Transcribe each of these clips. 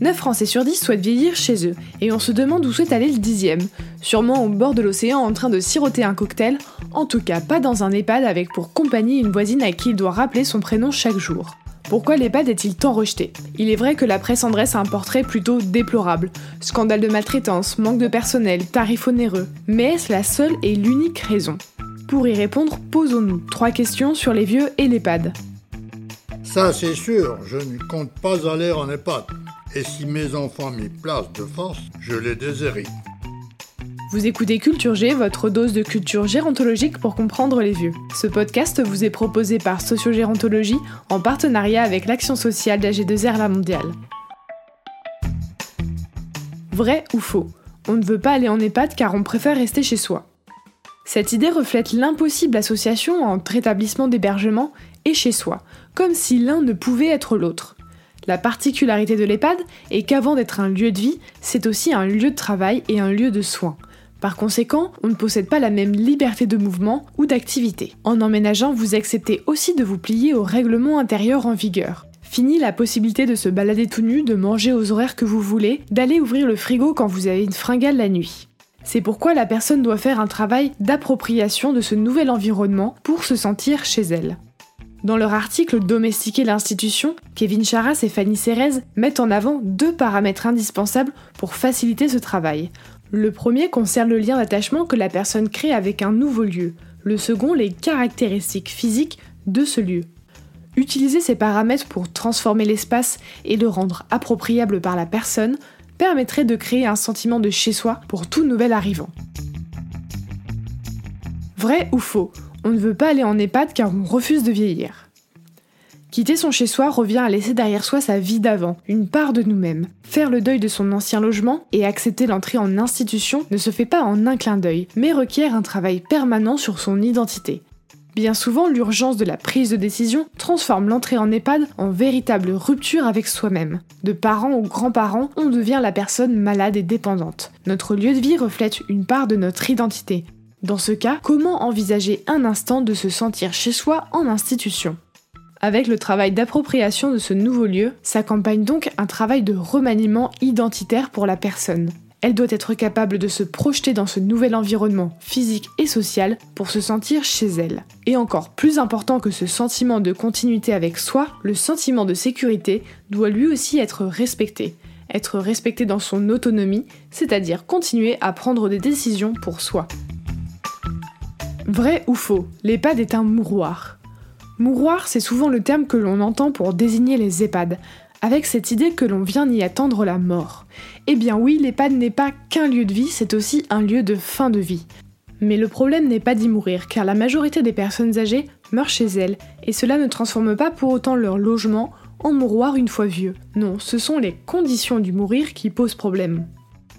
9 Français sur 10 souhaitent vieillir chez eux, et on se demande où souhaite aller le dixième. Sûrement au bord de l'océan en train de siroter un cocktail, en tout cas pas dans un EHPAD avec pour compagnie une voisine à qui il doit rappeler son prénom chaque jour. Pourquoi l'EHPAD est-il tant rejeté? Il est vrai que la presse en dresse un portrait plutôt déplorable. Scandale de maltraitance, manque de personnel, tarifs onéreux. Mais est-ce la seule et l'unique raison? Pour y répondre, posons-nous trois questions sur les vieux et l'EHPAD. Ça c'est sûr, je ne compte pas aller en EHPAD. Et si mes enfants m'y placent de force, je les déshérite. Vous écoutez Culture G, votre dose de culture gérontologique pour comprendre les vieux. Ce podcast vous est proposé par Sociogérontologie en partenariat avec l'action sociale d'AG2R La Mondiale. Vrai ou faux On ne veut pas aller en EHPAD car on préfère rester chez soi. Cette idée reflète l'impossible association entre établissement d'hébergement et chez soi, comme si l'un ne pouvait être l'autre. La particularité de l'EHPAD est qu'avant d'être un lieu de vie, c'est aussi un lieu de travail et un lieu de soins. Par conséquent, on ne possède pas la même liberté de mouvement ou d'activité. En emménageant, vous acceptez aussi de vous plier aux règlements intérieurs en vigueur. Fini la possibilité de se balader tout nu, de manger aux horaires que vous voulez, d'aller ouvrir le frigo quand vous avez une fringale la nuit. C'est pourquoi la personne doit faire un travail d'appropriation de ce nouvel environnement pour se sentir chez elle. Dans leur article Domestiquer l'institution, Kevin Charas et Fanny Cérez mettent en avant deux paramètres indispensables pour faciliter ce travail. Le premier concerne le lien d'attachement que la personne crée avec un nouveau lieu. Le second, les caractéristiques physiques de ce lieu. Utiliser ces paramètres pour transformer l'espace et le rendre appropriable par la personne permettrait de créer un sentiment de chez-soi pour tout nouvel arrivant. Vrai ou faux On ne veut pas aller en EHPAD car on refuse de vieillir. Quitter son chez-soi revient à laisser derrière soi sa vie d'avant, une part de nous-mêmes. Faire le deuil de son ancien logement et accepter l'entrée en institution ne se fait pas en un clin d'œil, mais requiert un travail permanent sur son identité. Bien souvent, l'urgence de la prise de décision transforme l'entrée en EHPAD en véritable rupture avec soi-même. De parents ou grands-parents, on devient la personne malade et dépendante. Notre lieu de vie reflète une part de notre identité. Dans ce cas, comment envisager un instant de se sentir chez soi en institution? Avec le travail d'appropriation de ce nouveau lieu, s'accompagne donc un travail de remaniement identitaire pour la personne. Elle doit être capable de se projeter dans ce nouvel environnement physique et social pour se sentir chez elle. Et encore plus important que ce sentiment de continuité avec soi, le sentiment de sécurité doit lui aussi être respecté. Être respecté dans son autonomie, c'est-à-dire continuer à prendre des décisions pour soi. Vrai ou faux, l'EHPAD est un mouroir. Mouroir, c'est souvent le terme que l'on entend pour désigner les EHPAD, avec cette idée que l'on vient y attendre la mort. Eh bien oui, l'EHPAD n'est pas qu'un lieu de vie, c'est aussi un lieu de fin de vie. Mais le problème n'est pas d'y mourir, car la majorité des personnes âgées meurent chez elles, et cela ne transforme pas pour autant leur logement en mouroir une fois vieux. Non, ce sont les conditions du mourir qui posent problème.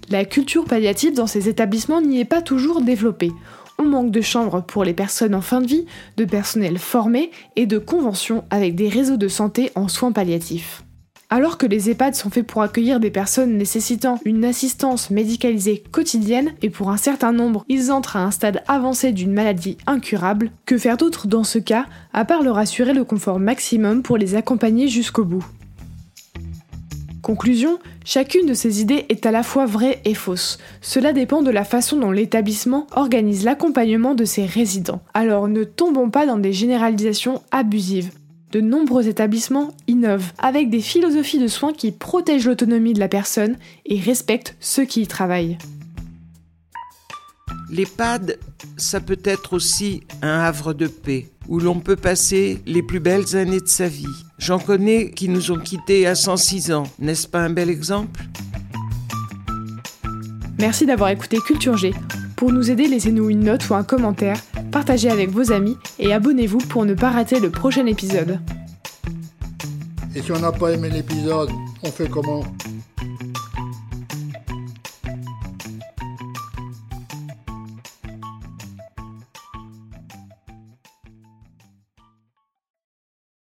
La culture palliative dans ces établissements n'y est pas toujours développée on manque de chambres pour les personnes en fin de vie, de personnel formé et de conventions avec des réseaux de santé en soins palliatifs. Alors que les EHPAD sont faits pour accueillir des personnes nécessitant une assistance médicalisée quotidienne et pour un certain nombre, ils entrent à un stade avancé d'une maladie incurable, que faire d'autre dans ce cas à part leur assurer le confort maximum pour les accompagner jusqu'au bout? Conclusion, chacune de ces idées est à la fois vraie et fausse. Cela dépend de la façon dont l'établissement organise l'accompagnement de ses résidents. Alors ne tombons pas dans des généralisations abusives. De nombreux établissements innovent avec des philosophies de soins qui protègent l'autonomie de la personne et respectent ceux qui y travaillent. L'EHPAD, ça peut être aussi un havre de paix où l'on peut passer les plus belles années de sa vie. J'en connais qui nous ont quittés à 106 ans. N'est-ce pas un bel exemple? Merci d'avoir écouté Culture G. Pour nous aider, laissez-nous une note ou un commentaire, partagez avec vos amis et abonnez-vous pour ne pas rater le prochain épisode. Et si on n'a pas aimé l'épisode, on fait comment?